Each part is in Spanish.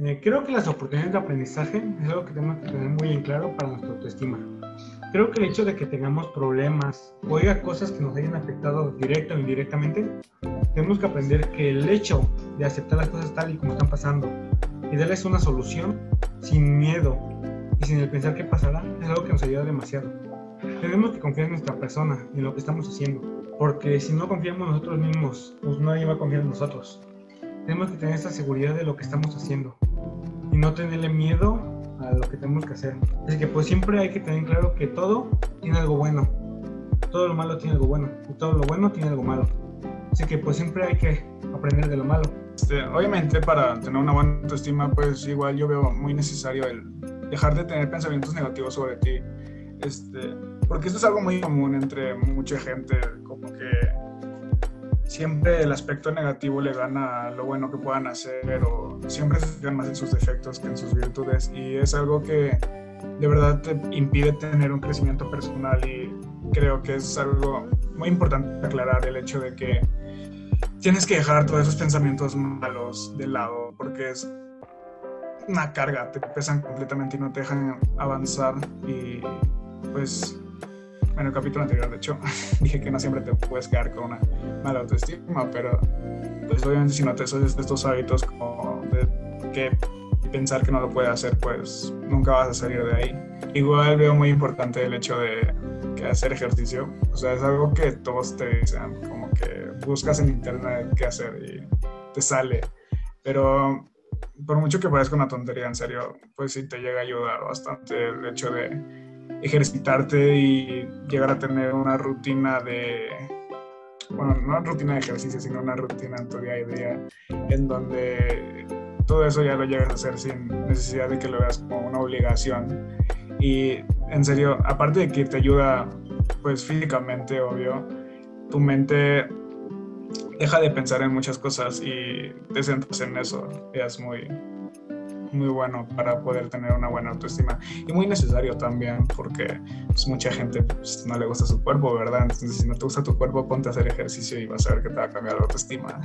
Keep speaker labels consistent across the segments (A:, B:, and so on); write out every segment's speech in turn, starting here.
A: Eh, creo que las oportunidades de aprendizaje es algo que tenemos que tener muy en claro para nuestra autoestima. Creo que el hecho de que tengamos problemas o haya cosas que nos hayan afectado directa o indirectamente, tenemos que aprender que el hecho de aceptar las cosas tal y como están pasando y darles una solución sin miedo y sin el pensar qué pasará es algo que nos ayuda demasiado. Tenemos que confiar en nuestra persona y en lo que estamos haciendo, porque si no confiamos nosotros mismos, pues nadie va a confiar en nosotros. Tenemos que tener esa seguridad de lo que estamos haciendo no tenerle miedo a lo que tenemos que hacer. Así que pues siempre hay que tener claro que todo tiene algo bueno. Todo lo malo tiene algo bueno. Y todo lo bueno tiene algo malo. Así que pues siempre hay que aprender de lo malo.
B: Este, obviamente para tener una buena autoestima pues igual yo veo muy necesario el dejar de tener pensamientos negativos sobre ti. Este, porque esto es algo muy común entre mucha gente, siempre el aspecto negativo le gana lo bueno que puedan hacer o siempre se fijan más en sus defectos que en sus virtudes. Y es algo que de verdad te impide tener un crecimiento personal y creo que es algo muy importante aclarar el hecho de que tienes que dejar todos esos pensamientos malos de lado porque es una carga, te pesan completamente y no te dejan avanzar. Y pues en el capítulo anterior, de hecho, dije que no siempre te puedes quedar con una mala autoestima, pero pues obviamente si no te haces estos hábitos como de que pensar que no lo puedes hacer, pues nunca vas a salir de ahí. Igual veo muy importante el hecho de que hacer ejercicio, o sea, es algo que todos te dicen, como que buscas en internet qué hacer y te sale, pero por mucho que parezca una tontería, en serio, pues sí te llega a ayudar bastante el hecho de ejercitarte y llegar a tener una rutina de, bueno, no rutina de ejercicio, sino una rutina en tu día a día, en donde todo eso ya lo llegas a hacer sin necesidad de que lo veas como una obligación. Y en serio, aparte de que te ayuda, pues físicamente, obvio, tu mente deja de pensar en muchas cosas y te centras en eso. Es muy, muy bueno para poder tener una buena autoestima y muy necesario también porque pues, mucha gente pues, no le gusta su cuerpo, ¿verdad? Entonces si no te gusta tu cuerpo, ponte a hacer ejercicio y vas a ver que te va a cambiar la autoestima.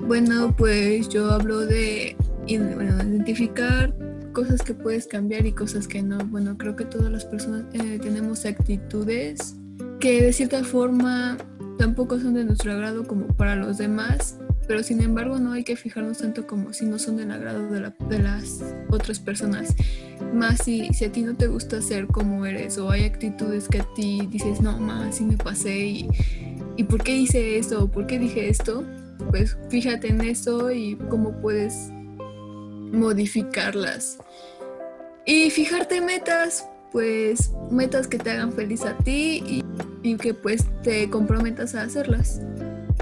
C: Bueno, pues yo hablo de identificar cosas que puedes cambiar y cosas que no. Bueno, creo que todas las personas eh, tenemos actitudes que de cierta forma tampoco son de nuestro agrado como para los demás pero sin embargo no hay que fijarnos tanto como si no son del agrado de, de las otras personas. Más si, si, a ti no te gusta ser como eres o hay actitudes que a ti dices, no, más si me pasé y, y ¿por qué hice esto o por qué dije esto? Pues fíjate en eso y cómo puedes modificarlas. Y fijarte metas, pues metas que te hagan feliz a ti y, y que pues te comprometas a hacerlas.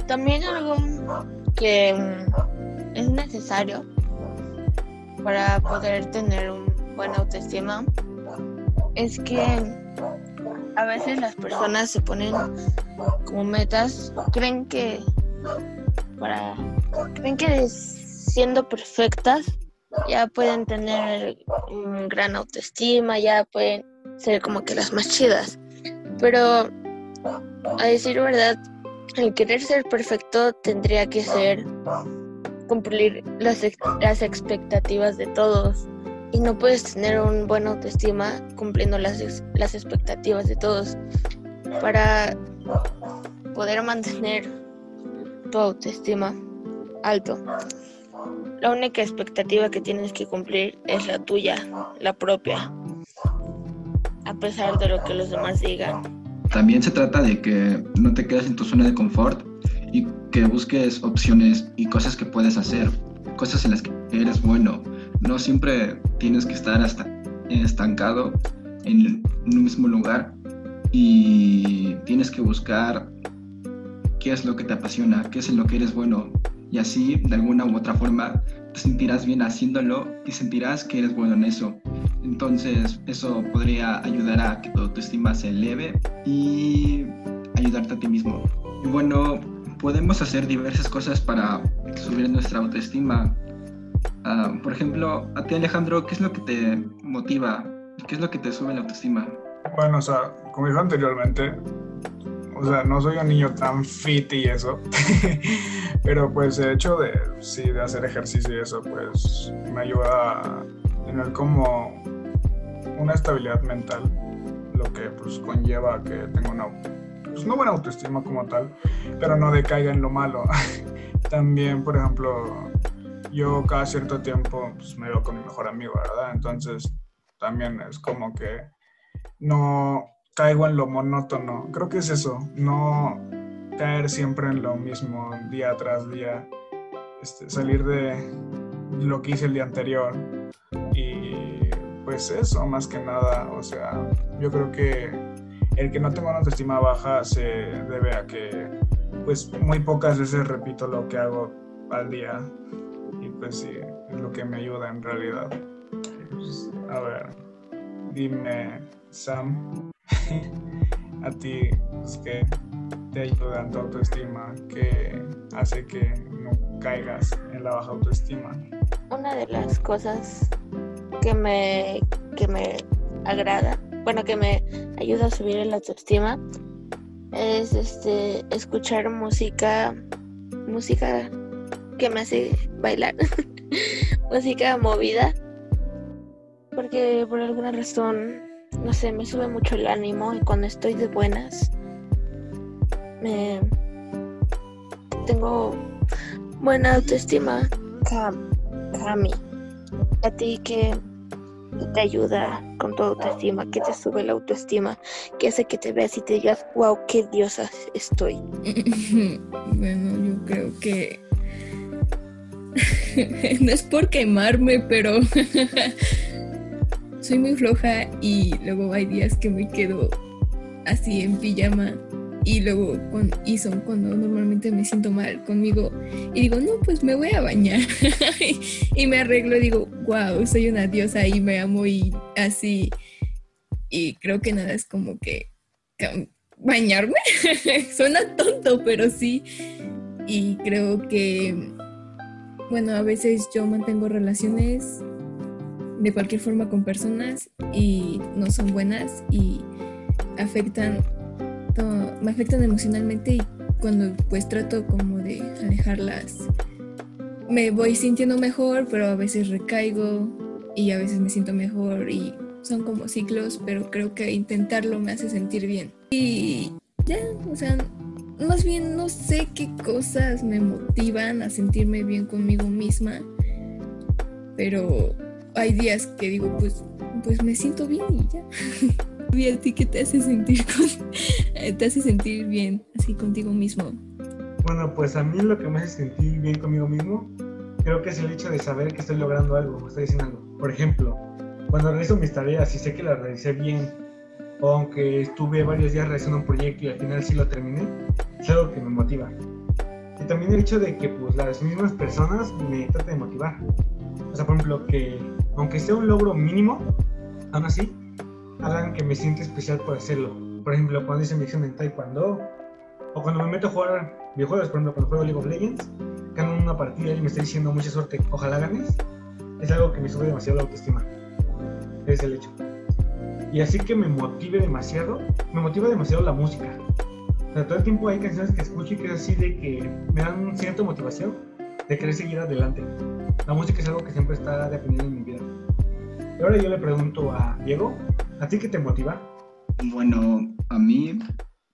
D: También algo que mm, es necesario para poder tener un buen autoestima es que a veces las personas se ponen como metas, creen que para creen que siendo perfectas ya pueden tener un gran autoestima, ya pueden ser como que las más chidas. Pero a decir verdad, el querer ser perfecto tendría que ser cumplir las, las expectativas de todos. Y no puedes tener un buen autoestima cumpliendo las, las expectativas de todos. Para poder mantener tu autoestima alto, la única expectativa que tienes que cumplir es la tuya, la propia, a pesar de lo que los demás digan.
E: También se trata de que no te quedes en tu zona de confort y que busques opciones y cosas que puedes hacer, cosas en las que eres bueno. No siempre tienes que estar hasta estancado en un mismo lugar y tienes que buscar qué es lo que te apasiona, qué es en lo que eres bueno y así de alguna u otra forma te sentirás bien haciéndolo y sentirás que eres bueno en eso. Entonces eso podría ayudar a que tu autoestima se eleve y ayudarte a ti mismo. Y bueno, podemos hacer diversas cosas para subir nuestra autoestima. Ah, por ejemplo, a ti Alejandro, ¿qué es lo que te motiva? ¿Qué es lo que te sube la autoestima?
B: Bueno, o sea, como dije anteriormente, o sea, no soy un niño tan fit y eso, pero pues el hecho de, sí, de hacer ejercicio y eso, pues me ayuda a tener como una estabilidad mental, lo que pues conlleva que tenga una, pues, buena autoestima como tal, pero no decaiga en lo malo. También, por ejemplo, yo cada cierto tiempo pues, me veo con mi mejor amigo, ¿verdad? Entonces también es como que no caigo en lo monótono. Creo que es eso, no caer siempre en lo mismo día tras día, este, salir de lo que hice el día anterior pues eso, más que nada, o sea, yo creo que el que no tenga una autoestima baja se debe a que pues muy pocas veces repito lo que hago al día y pues sí, es lo que me ayuda en realidad. A ver, dime, Sam, a ti, pues, ¿qué te ayuda en tu autoestima? ¿Qué hace que no caigas en la baja autoestima?
D: Una de las cosas que me, que me agrada, bueno, que me ayuda a subir el autoestima, es este escuchar música, música que me hace bailar, música movida, porque por alguna razón, no sé, me sube mucho el ánimo y cuando estoy de buenas, me tengo buena autoestima. Cami, a ti que te ayuda con tu autoestima, que te sube la autoestima, que hace que te veas y te digas, wow, qué diosa estoy.
C: bueno, yo creo que no es por quemarme, pero soy muy floja y luego hay días que me quedo así en pijama y luego y son cuando normalmente me siento mal conmigo y digo, no, pues me voy a bañar y me arreglo y digo, wow, soy una diosa y me amo y así. Y creo que nada es como que bañarme. Suena tonto, pero sí. Y creo que bueno, a veces yo mantengo relaciones de cualquier forma con personas y no son buenas y afectan, me afectan emocionalmente y cuando pues trato como de alejarlas, me voy sintiendo mejor, pero a veces recaigo y a veces me siento mejor y son como ciclos, pero creo que intentarlo me hace sentir bien. Y ya, o sea, más bien no sé qué cosas me motivan a sentirme bien conmigo misma, pero hay días que digo, pues, pues me siento bien y ya. ¿Y a ti te hace sentir te hace sentir bien así contigo mismo?
A: Bueno, pues a mí lo que me hace sentir bien conmigo mismo, creo que es el hecho de saber que estoy logrando algo, estoy haciendo algo. Por ejemplo, cuando realizo mis tareas y sé que las realicé bien, o aunque estuve varios días realizando un proyecto y al final sí lo terminé, es algo que me motiva. Y también el hecho de que pues, las mismas personas me traten de motivar. O sea, por ejemplo, que aunque sea un logro mínimo, aún así, hagan que me sienta especial por hacerlo. Por ejemplo, cuando hice mi examen en Taekwondo, o cuando me meto a jugar videojuegos, por ejemplo, cuando juego League of Legends, gano una partida y me está diciendo mucha suerte, ojalá ganes, es algo que me sube demasiado la autoestima. Es el hecho. Y así que me motive demasiado, me motiva demasiado la música. O sea, todo el tiempo hay canciones que escucho y que es así de que me dan cierta motivación de querer seguir adelante. La música es algo que siempre está dependiendo en mi vida. Y ahora yo le pregunto a Diego, ¿a ti qué te motiva?
E: Bueno, a mí,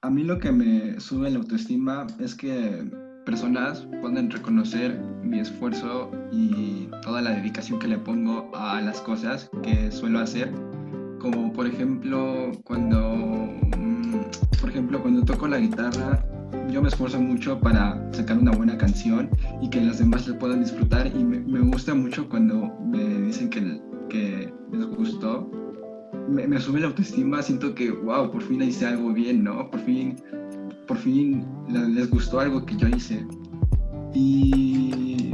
E: a mí lo que me sube la autoestima es que personas pueden reconocer mi esfuerzo y toda la dedicación que le pongo a las cosas que suelo hacer como por ejemplo cuando, mm, por ejemplo, cuando toco la guitarra, yo me esfuerzo mucho para sacar una buena canción y que los demás la puedan disfrutar y me, gusta mucho cuando me dicen que les gustó. Me, me, sube la autoestima, siento que, wow, por fin hice algo bien, ¿no? Por fin, por fin les gustó algo que yo hice. Y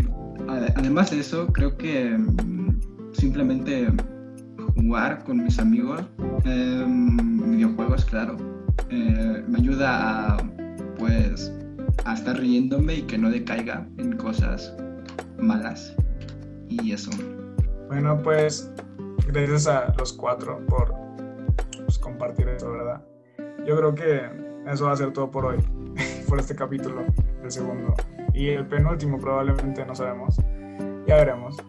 E: además de eso, creo que mm, simplemente jugar con mis amigos, em, videojuegos, claro, eh, me ayuda pues, a estar riéndome y que no decaiga en cosas malas. Y eso.
B: Bueno, pues, gracias a los cuatro por pues, compartir eso, ¿verdad? Yo creo que eso va a ser todo por hoy, por este capítulo, el segundo. Y el penúltimo probablemente no sabemos. Ya veremos.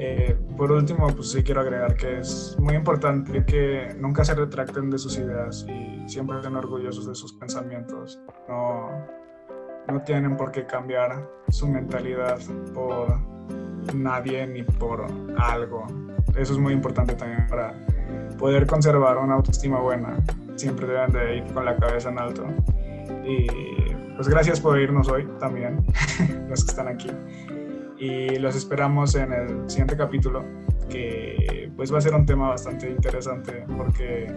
B: Eh, por último, pues sí quiero agregar que es muy importante que nunca se retracten de sus ideas y siempre estén orgullosos de sus pensamientos. No, no tienen por qué cambiar su mentalidad por nadie ni por algo. Eso es muy importante también para poder conservar una autoestima buena. Siempre deben de ir con la cabeza en alto. Y pues gracias por irnos hoy también, los que están aquí y los esperamos en el siguiente capítulo que pues va a ser un tema bastante interesante porque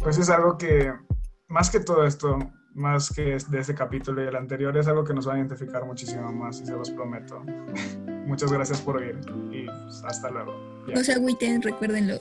B: pues es algo que más que todo esto más que de este capítulo y el anterior es algo que nos va a identificar muchísimo más y se los prometo muchas gracias por oír y hasta luego.
C: No se agüiten recuérdenlo